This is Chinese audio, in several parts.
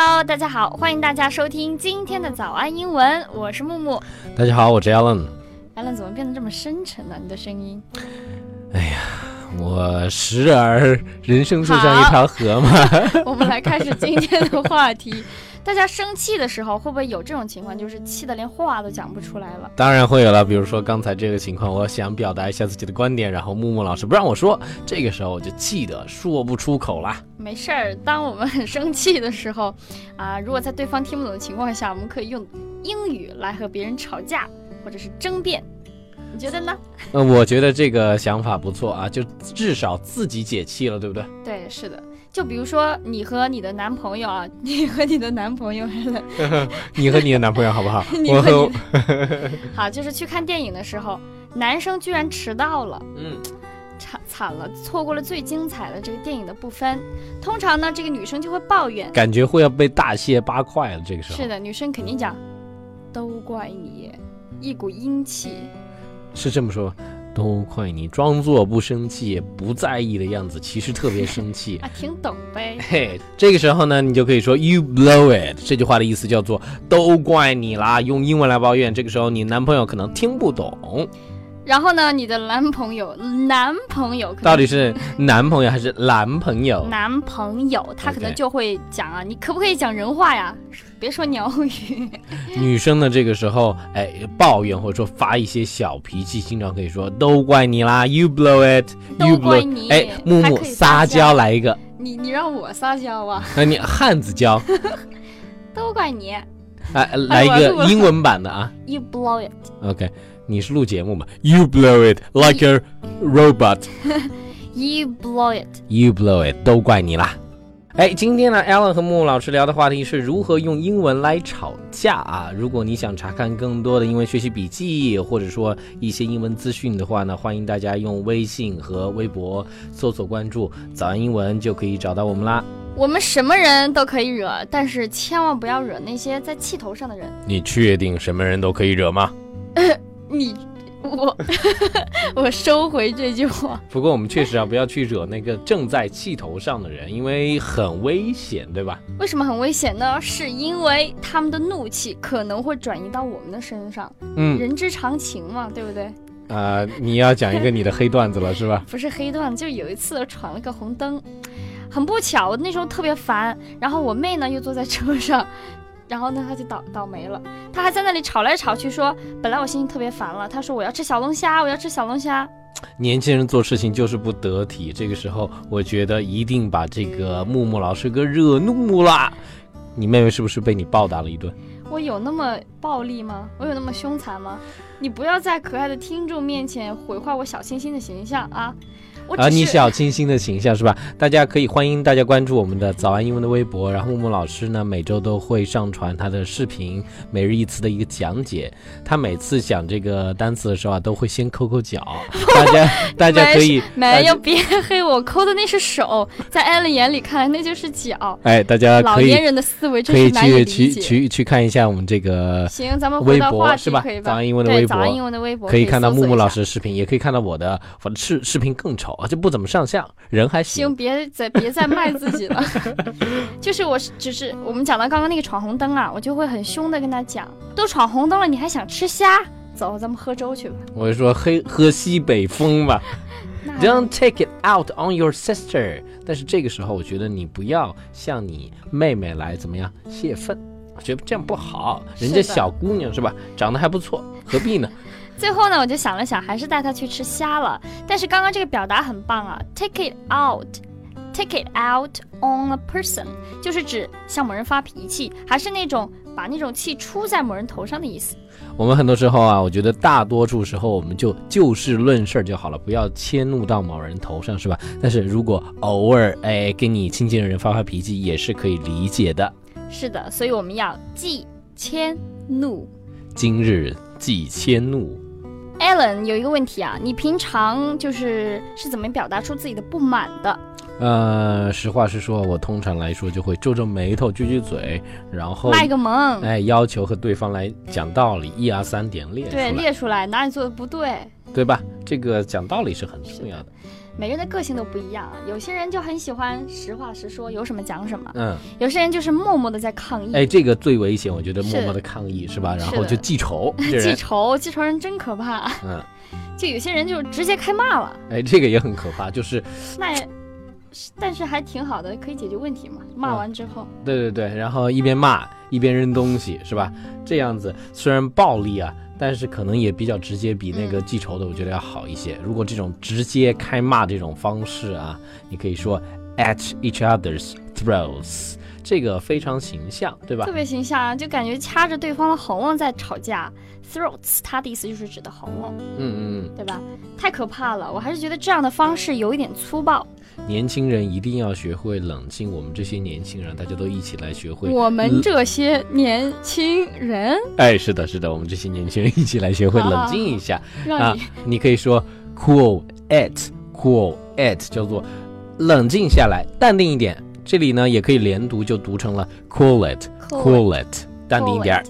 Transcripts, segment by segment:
Hello，大家好，欢迎大家收听今天的早安英文，我是木木。大家好，我是 Alan。Alan 怎么变得这么深沉呢？你的声音？哎呀，我时而人生就像一条河嘛。我们来开始今天的话题。大家生气的时候会不会有这种情况，就是气得连话都讲不出来了？当然会有了。比如说刚才这个情况，我想表达一下自己的观点，然后木木老师不让我说，这个时候我就气得说不出口了。没事儿，当我们很生气的时候，啊，如果在对方听不懂的情况下，我们可以用英语来和别人吵架或者是争辩。你觉得呢？呃，我觉得这个想法不错啊，就至少自己解气了，对不对？对，是的。就比如说你和你的男朋友啊，你和你的男朋友，你和你的男朋友好不好？我和好，就是去看电影的时候，男生居然迟到了，嗯，惨惨了，错过了最精彩的这个电影的部分。通常呢，这个女生就会抱怨，感觉会要被大卸八块了。这个时候是的，女生肯定讲，都怪你，一股阴气，是这么说。都怪你装作不生气、不在意的样子，其实特别生气 啊！听懂呗？嘿，这个时候呢，你就可以说 “You blow it”。这句话的意思叫做“都怪你啦”，用英文来抱怨。这个时候，你男朋友可能听不懂。然后呢，你的男朋友，男朋友到底是男朋友 还是男朋友？男朋友，他可能就会讲啊，你可不可以讲人话呀？别说鸟语。女生呢，这个时候哎抱怨或者说发一些小脾气，经常可以说都怪你啦，You blow it，You blow，哎木木撒娇来一个，你你让我撒娇啊？那你汉子娇，都怪你。哎，来一个英文版的啊，You blow it。OK。你是录节目吗？You blow it like a robot. You blow it. You blow it. 都怪你啦！哎，今天呢，Alan 和木木老师聊的话题是如何用英文来吵架啊！如果你想查看更多的英文学习笔记，或者说一些英文资讯的话呢，欢迎大家用微信和微博搜索关注“早安英文”，就可以找到我们啦。我们什么人都可以惹，但是千万不要惹那些在气头上的人。你确定什么人都可以惹吗？你我 我收回这句话。不过我们确实啊，不要去惹那个正在气头上的人，因为很危险，对吧？为什么很危险呢？是因为他们的怒气可能会转移到我们的身上。嗯，人之常情嘛，对不对？啊，你要讲一个你的黑段子了是吧？不是黑段子，就有一次闯了个红灯，很不巧，我那时候特别烦，然后我妹呢又坐在车上。然后呢，她就倒倒霉了。她还在那里吵来吵去，说本来我心情特别烦了。她说我要吃小龙虾，我要吃小龙虾。年轻人做事情就是不得体。这个时候，我觉得一定把这个木木老师给惹怒了。你妹妹是不是被你暴打了一顿？我有那么暴力吗？我有那么凶残吗？你不要在可爱的听众面前毁坏我小清新的形象啊！啊，你小清新的形象是吧？大家可以欢迎大家关注我们的早安英文的微博，然后木木老师呢每周都会上传他的视频，每日一词的一个讲解。他每次讲这个单词的时候啊，都会先抠抠脚。大家大家可以没有别黑我，抠的那是手，在艾伦眼里看来那就是脚。哎，大家老年人的思维真是难以理解。去去去看一下我们这个行，咱们微博是吧？早安英文的微博，早安英文的微博可以看到木木老师的视频，也可以看到我的，我的视视频更丑。就不怎么上相，人还行。行，别 再别再卖自己了。就是我，只是我们讲到刚刚那个闯红灯啊，我就会很凶的跟他讲，都闯红灯了，你还想吃虾？走，咱们喝粥去吧。我就说黑喝西北风吧。Don't take it out on your sister。但是这个时候，我觉得你不要向你妹妹来怎么样泄愤，我觉得这样不好。人家小姑娘是吧，长得还不错，何必呢？最后呢，我就想了想，还是带他去吃虾了。但是刚刚这个表达很棒啊，take it out，take it out on a person，就是指向某人发脾气，还是那种把那种气出在某人头上的意思。我们很多时候啊，我觉得大多数时候我们就就事论事就好了，不要迁怒到某人头上，是吧？但是如果偶尔哎跟你亲近的人发发脾气，也是可以理解的。是的，所以我们要忌迁怒。今日忌迁怒。Alan 有一个问题啊，你平常就是是怎么表达出自己的不满的？呃，实话实说，我通常来说就会皱皱眉头、撅撅嘴，然后卖个萌，哎，要求和对方来讲道理，一二三点列对，列出来哪里做的不对，对吧？这个讲道理是很重要的。每个人的个性都不一样啊。有些人就很喜欢实话实说，有什么讲什么；嗯，有些人就是默默的在抗议。哎，这个最危险，我觉得默默的抗议是吧？然后就记仇，记，仇，记仇人真可怕。嗯，就有些人就直接开骂了，哎，这个也很可怕，就是那也，但是还挺好的，可以解决问题嘛。骂完之后，对对对，然后一边骂一边扔东西是吧？这样子虽然暴力啊，但是可能也比较直接，比那个嗯记仇的我觉得要好一些。如果这种直接开骂这种方式啊，你可以说 at each other's throats，这个非常形象，对吧特？别形象啊，就感觉掐着对方的喉咙在吵架。throats，它的意思就是指的喉咙，嗯嗯对吧？太可怕了，我还是觉得这样的方式有一点粗暴。嗯，年轻人一定要学会冷静。我们这些年轻人，大家都一起来学会。我们这些年轻人，哎，是的，是的，我们这些年轻人一起来学会冷静一下。让你、你可以说 cool it，cool it，叫做冷静下来，淡定一点。这里呢也可以连读，就读成了 cool it，cool it，淡定一点儿。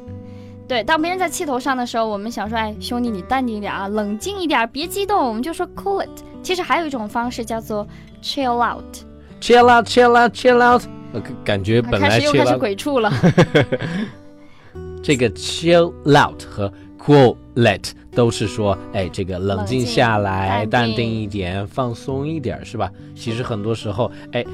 对，当别人在气头上的时候，我们想说，哎，兄弟，你淡定一点啊，冷静一点，别激动，我们就说 cool it。其实还有一种方式叫做 chill out，chill out，chill out，chill out。感感觉本来又开始鬼畜了。这个 chill out 和 cool it 都是说，哎，这个冷静下来，淡定一点，放松一点，是吧？其实很多时候，哎，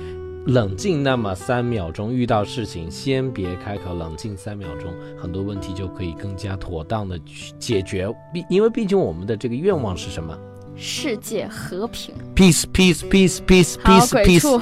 冷静那么三秒钟，遇到事情先别开口，冷静三秒钟，很多问题就可以更加妥当的去解决。毕因为毕竟我们的这个愿望是什么世界和平。？peace peace peace peace，peace peace。畜。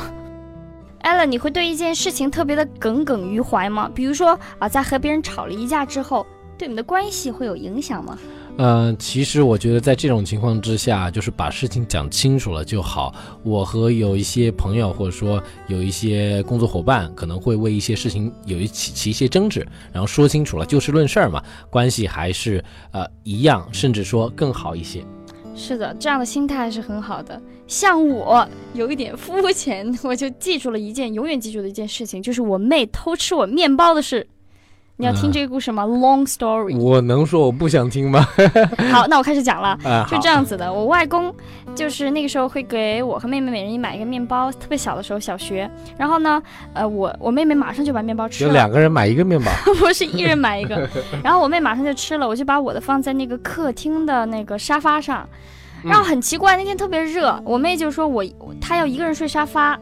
Allen，你会对一件事情特别的耿耿于怀吗？比如说啊，在和别人吵了一架之后，对你们的关系会有影响吗？呃，其实我觉得在这种情况之下，就是把事情讲清楚了就好。我和有一些朋友，或者说有一些工作伙伴，可能会为一些事情有一起起一些争执，然后说清楚了，就事论事儿嘛，关系还是呃一样，甚至说更好一些。是的，这样的心态是很好的。像我有一点肤浅，我就记住了一件永远记住的一件事情，就是我妹偷吃我面包的事。你要听嗯这个故事吗、l o n g story。我能说我不想听吗？好，那我开始讲了。啊，就这样子的，我外公就是那个时候会给我和妹妹每人买一个面包，特别小的时候，小学。然后呢，呃，我我妹妹马上就把面包吃了，有两个人买一个面包，不是一人买一个。然后我妹马上就吃了，我就把我的放在那个客厅的那个沙发上。然后很奇怪，那天特别热，我妹就说我她要一个人睡沙发，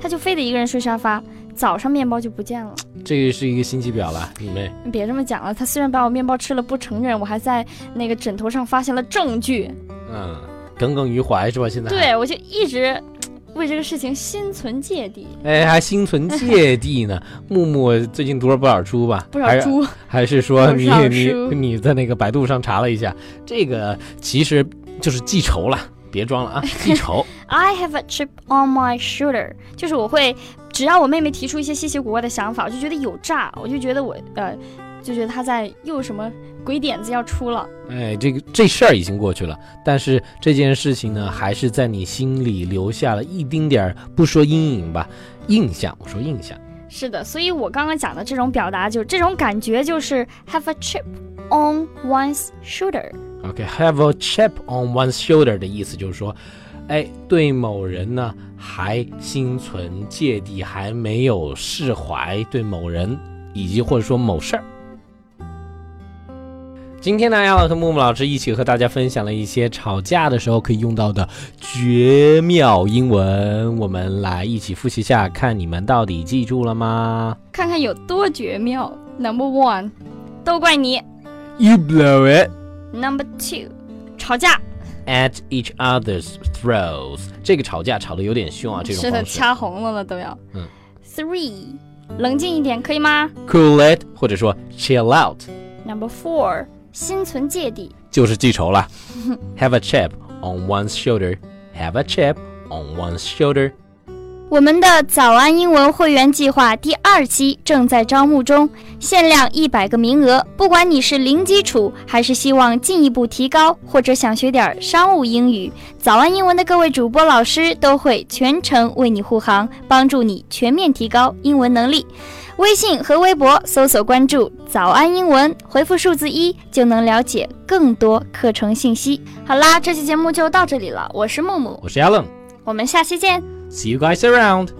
她就非得一个人睡沙发。早上面包就不见了，这个是一个心机婊了，你妹。你别这么讲了。他虽然把我面包吃了不承认，我还在那个枕头上发现了证据。嗯，耿耿于怀是吧？现在对，我就一直为这个事情心存芥蒂，哎，还心存芥蒂呢。木木最近读了不少书吧？不少书。还是说你你你在那个百度上查了一下，这个其实就是记仇了，别装了啊，记仇。I have a chip on my shoulder，就是我会，只要我妹妹提出一些稀奇古怪的想法，我就觉得有诈，我就觉得我呃，就觉得她在又什么鬼点子要出了。哎，这个这事儿已经过去了，但是这件事情呢，还是在你心里留下了一丁点儿，不说阴影吧，印象。我说印象。是的，所以我刚刚讲的这种表达，就是这种感觉，就是 have a chip on one's shoulder。OK，have、a chip on one's shoulder 的意思就是说，哎，对某人呢还心存芥蒂，还没有释怀，对某人以及或者说某事儿。今天呢，艾朗和木木老师一起和大家分享了一些吵架的时候可以用到的绝妙英文，我们来一起复习一下，看你们到底记住了吗看看有多绝妙。Number one，都怪你。？You blow it Number two，吵架 at each other's throats。这个吵架吵得有点凶啊，这种是的，方式。掐红了了都要。嗯。 Three，冷静一点，可以吗 cool it，或者说 chill out， ？Number four，心存芥蒂。就是记仇了。Have a chip on one's shoulder. Have a chip on one's shoulder. 我们的早安英文会员计划第二期正在招募中，限量一百个名额。不管你是零基础，还是希望进一步提高，或者想学点商务英语，早安英文的各位主播老师都会全程为你护航，帮助你全面提高英文能力。微信和微博搜索关注“早安英文”，回复数字一就能了解更多课程信息。好啦，这期节目就到这里了，我是木木，我是 Alan，我们下期见。See you guys around.